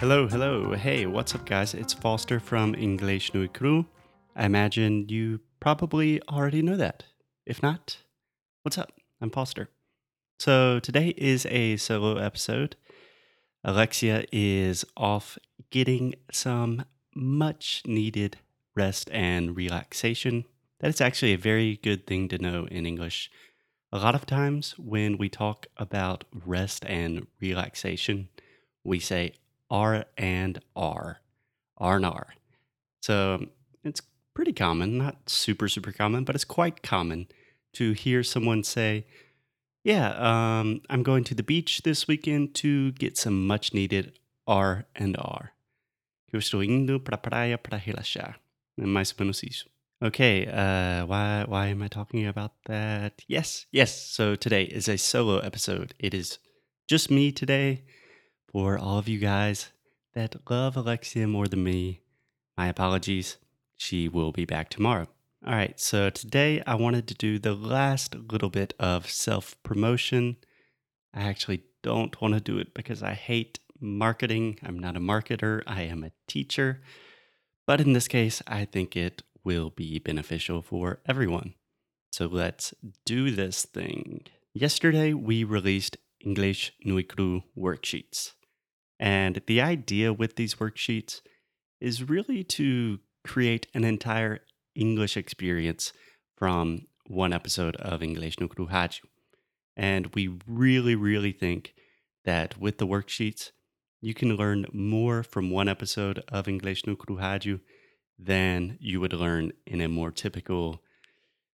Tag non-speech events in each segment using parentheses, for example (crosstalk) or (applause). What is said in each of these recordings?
Hello, hello. Hey, what's up, guys? It's Foster from English Nui Crew. I imagine you probably already know that. If not, what's up? I'm Foster. So today is a solo episode. Alexia is off getting some much needed rest and relaxation. That is actually a very good thing to know in English. A lot of times when we talk about rest and relaxation, we say R and R, R and R. So it's pretty common, not super, super common, but it's quite common to hear someone say, Yeah, um, I'm going to the beach this weekend to get some much needed R and R. Eu estou indo para praia para relaxar. É mais ou menos isso. Okay, uh, why why am I talking about that? Yes, yes. So today is a solo episode. It is just me today for all of you guys that love Alexia more than me, my apologies. She will be back tomorrow. All right, so today I wanted to do the last little bit of self promotion. I actually don't want to do it because I hate marketing. I'm not a marketer, I am a teacher. But in this case, I think it will be beneficial for everyone. So let's do this thing. Yesterday, we released English Nui Cru worksheets. And the idea with these worksheets is really to create an entire English experience from one episode of English no Kruhaju. And we really, really think that with the worksheets, you can learn more from one episode of English no Kruhaju than you would learn in a more typical,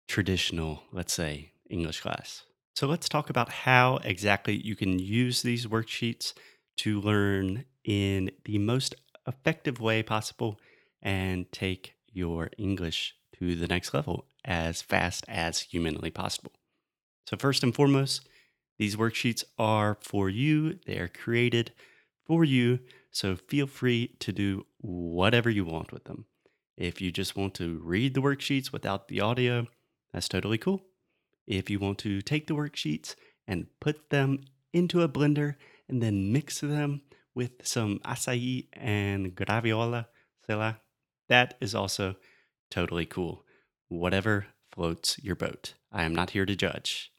traditional, let's say, English class. So let's talk about how exactly you can use these worksheets to learn in the most effective way possible and take your English to the next level as fast as humanly possible. So, first and foremost, these worksheets are for you, they are created for you. So, feel free to do whatever you want with them. If you just want to read the worksheets without the audio, that's totally cool. If you want to take the worksheets and put them into a blender and then mix them with some acai and graviola sela. That is also totally cool. Whatever floats your boat. I am not here to judge.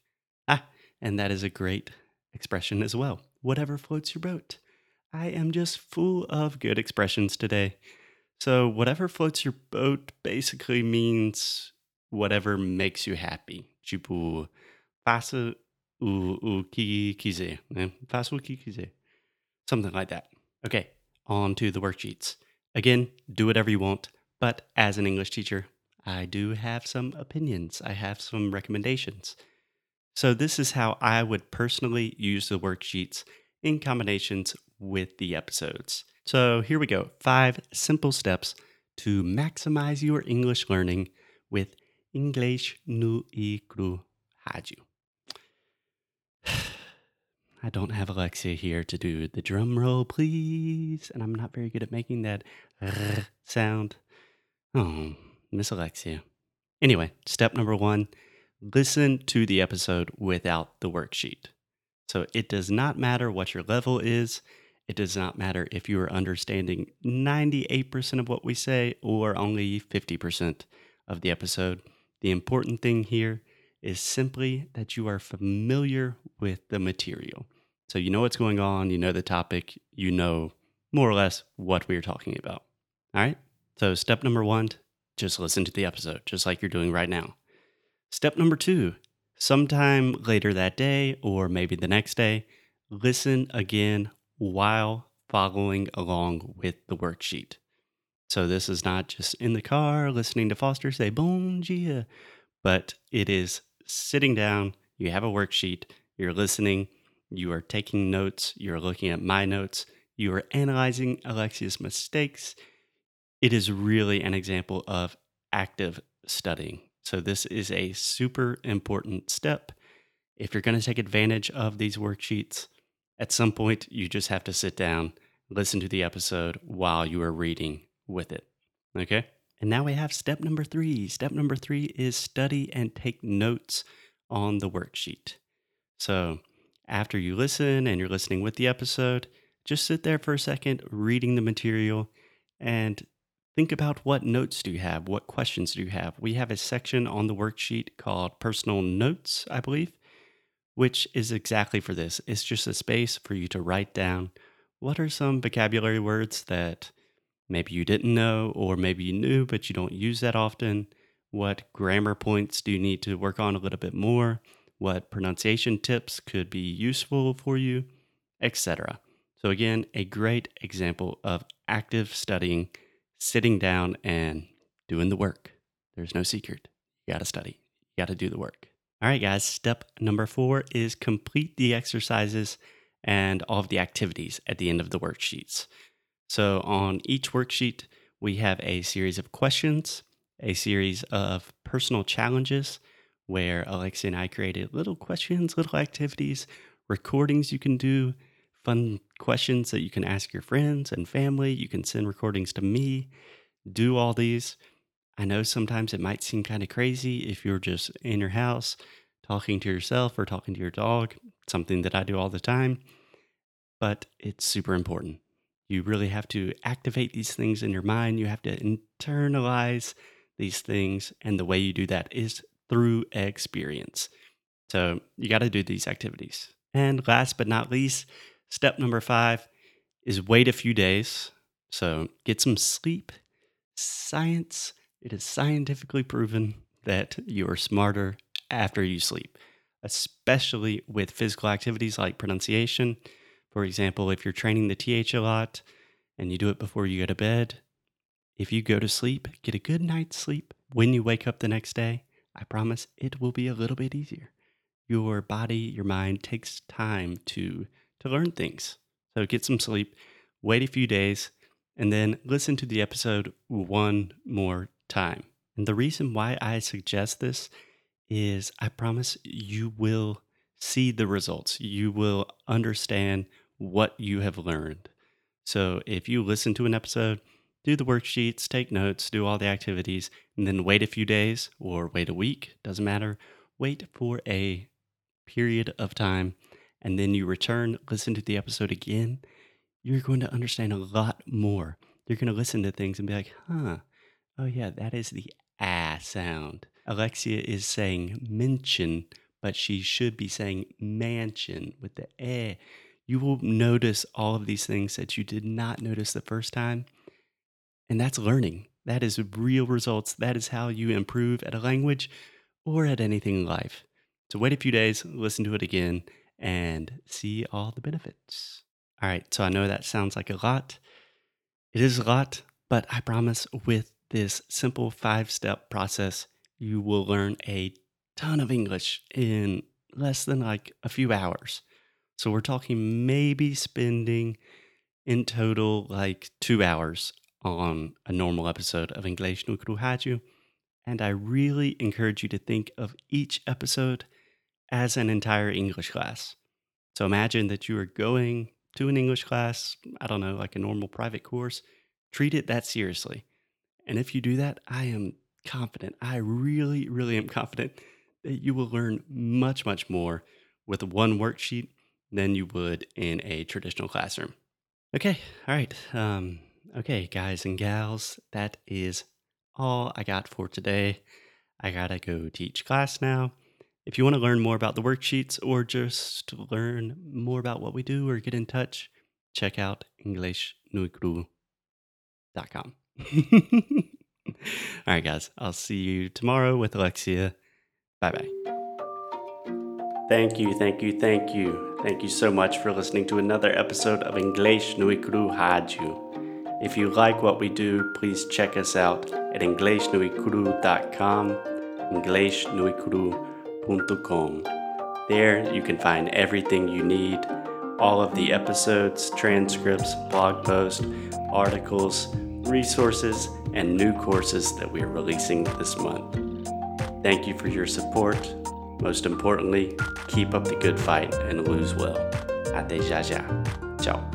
Ah, and that is a great expression as well. Whatever floats your boat. I am just full of good expressions today. So, whatever floats your boat basically means whatever makes you happy. Tipo, faça o, o que quiser, né? Faça o que quiser. Something like that. Okay, on to the worksheets. Again, do whatever you want, but as an English teacher, I do have some opinions. I have some recommendations. So, this is how I would personally use the worksheets in combinations with the episodes. So, here we go five simple steps to maximize your English learning with English no Cru Rádio. I don't have Alexia here to do the drum roll, please. And I'm not very good at making that sound. Oh, Miss Alexia. Anyway, step number one listen to the episode without the worksheet. So it does not matter what your level is. It does not matter if you are understanding 98% of what we say or only 50% of the episode. The important thing here is simply that you are familiar with the material. So you know what's going on, you know the topic, you know more or less what we are talking about. All right? So, step number one, just listen to the episode, just like you're doing right now. Step number two, sometime later that day or maybe the next day, listen again while following along with the worksheet. So, this is not just in the car listening to Foster say, Bon dia, but it is sitting down, you have a worksheet, you're listening, you are taking notes, you're looking at my notes, you are analyzing Alexia's mistakes. It is really an example of active studying. So, this is a super important step. If you're going to take advantage of these worksheets, at some point you just have to sit down, listen to the episode while you are reading with it. Okay? And now we have step number three. Step number three is study and take notes on the worksheet. So, after you listen and you're listening with the episode, just sit there for a second reading the material and think about what notes do you have? What questions do you have? We have a section on the worksheet called personal notes, I believe, which is exactly for this. It's just a space for you to write down what are some vocabulary words that maybe you didn't know, or maybe you knew, but you don't use that often. What grammar points do you need to work on a little bit more? What pronunciation tips could be useful for you, etc. So, again, a great example of active studying, sitting down and doing the work. There's no secret. You got to study, you got to do the work. All right, guys, step number four is complete the exercises and all of the activities at the end of the worksheets. So, on each worksheet, we have a series of questions, a series of personal challenges where Alexia and I created little questions, little activities, recordings you can do, fun questions that you can ask your friends and family. You can send recordings to me, do all these. I know sometimes it might seem kind of crazy if you're just in your house talking to yourself or talking to your dog, something that I do all the time, but it's super important. You really have to activate these things in your mind. You have to internalize these things. And the way you do that is through experience. So you got to do these activities. And last but not least, step number five is wait a few days. So get some sleep. Science, it is scientifically proven that you are smarter after you sleep, especially with physical activities like pronunciation. For example, if you're training the TH a lot and you do it before you go to bed, if you go to sleep, get a good night's sleep. When you wake up the next day, I promise it will be a little bit easier. Your body, your mind takes time to to learn things. So get some sleep, wait a few days, and then listen to the episode one more time. And the reason why I suggest this is I promise you will see the results. You will understand what you have learned. So if you listen to an episode, do the worksheets, take notes, do all the activities, and then wait a few days or wait a week, doesn't matter. Wait for a period of time and then you return, listen to the episode again, you're going to understand a lot more. You're going to listen to things and be like, huh, oh yeah, that is the ah sound. Alexia is saying mention, but she should be saying mansion with the eh you will notice all of these things that you did not notice the first time. And that's learning. That is real results. That is how you improve at a language or at anything in life. So wait a few days, listen to it again, and see all the benefits. All right, so I know that sounds like a lot. It is a lot, but I promise with this simple five step process, you will learn a ton of English in less than like a few hours. So we're talking maybe spending in total like two hours on a normal episode of English no Kruhaju. And I really encourage you to think of each episode as an entire English class. So imagine that you are going to an English class, I don't know, like a normal private course. Treat it that seriously. And if you do that, I am confident, I really, really am confident that you will learn much, much more with one worksheet than you would in a traditional classroom. Okay, all right. Um, okay, guys and gals, that is all I got for today. I gotta go teach class now. If you want to learn more about the worksheets or just learn more about what we do or get in touch, check out EnglishNuikru.com. (laughs) All right, guys, I'll see you tomorrow with Alexia. Bye bye. Thank you, thank you, thank you. Thank you so much for listening to another episode of English Nuikru Haju. If you like what we do, please check us out at EnglishNuikru.com, EnglishNuikru.com. There, you can find everything you need all of the episodes, transcripts, blog posts, articles, resources, and new courses that we are releasing this month. Thank you for your support. Most importantly, keep up the good fight and lose well. Até já já. Ciao.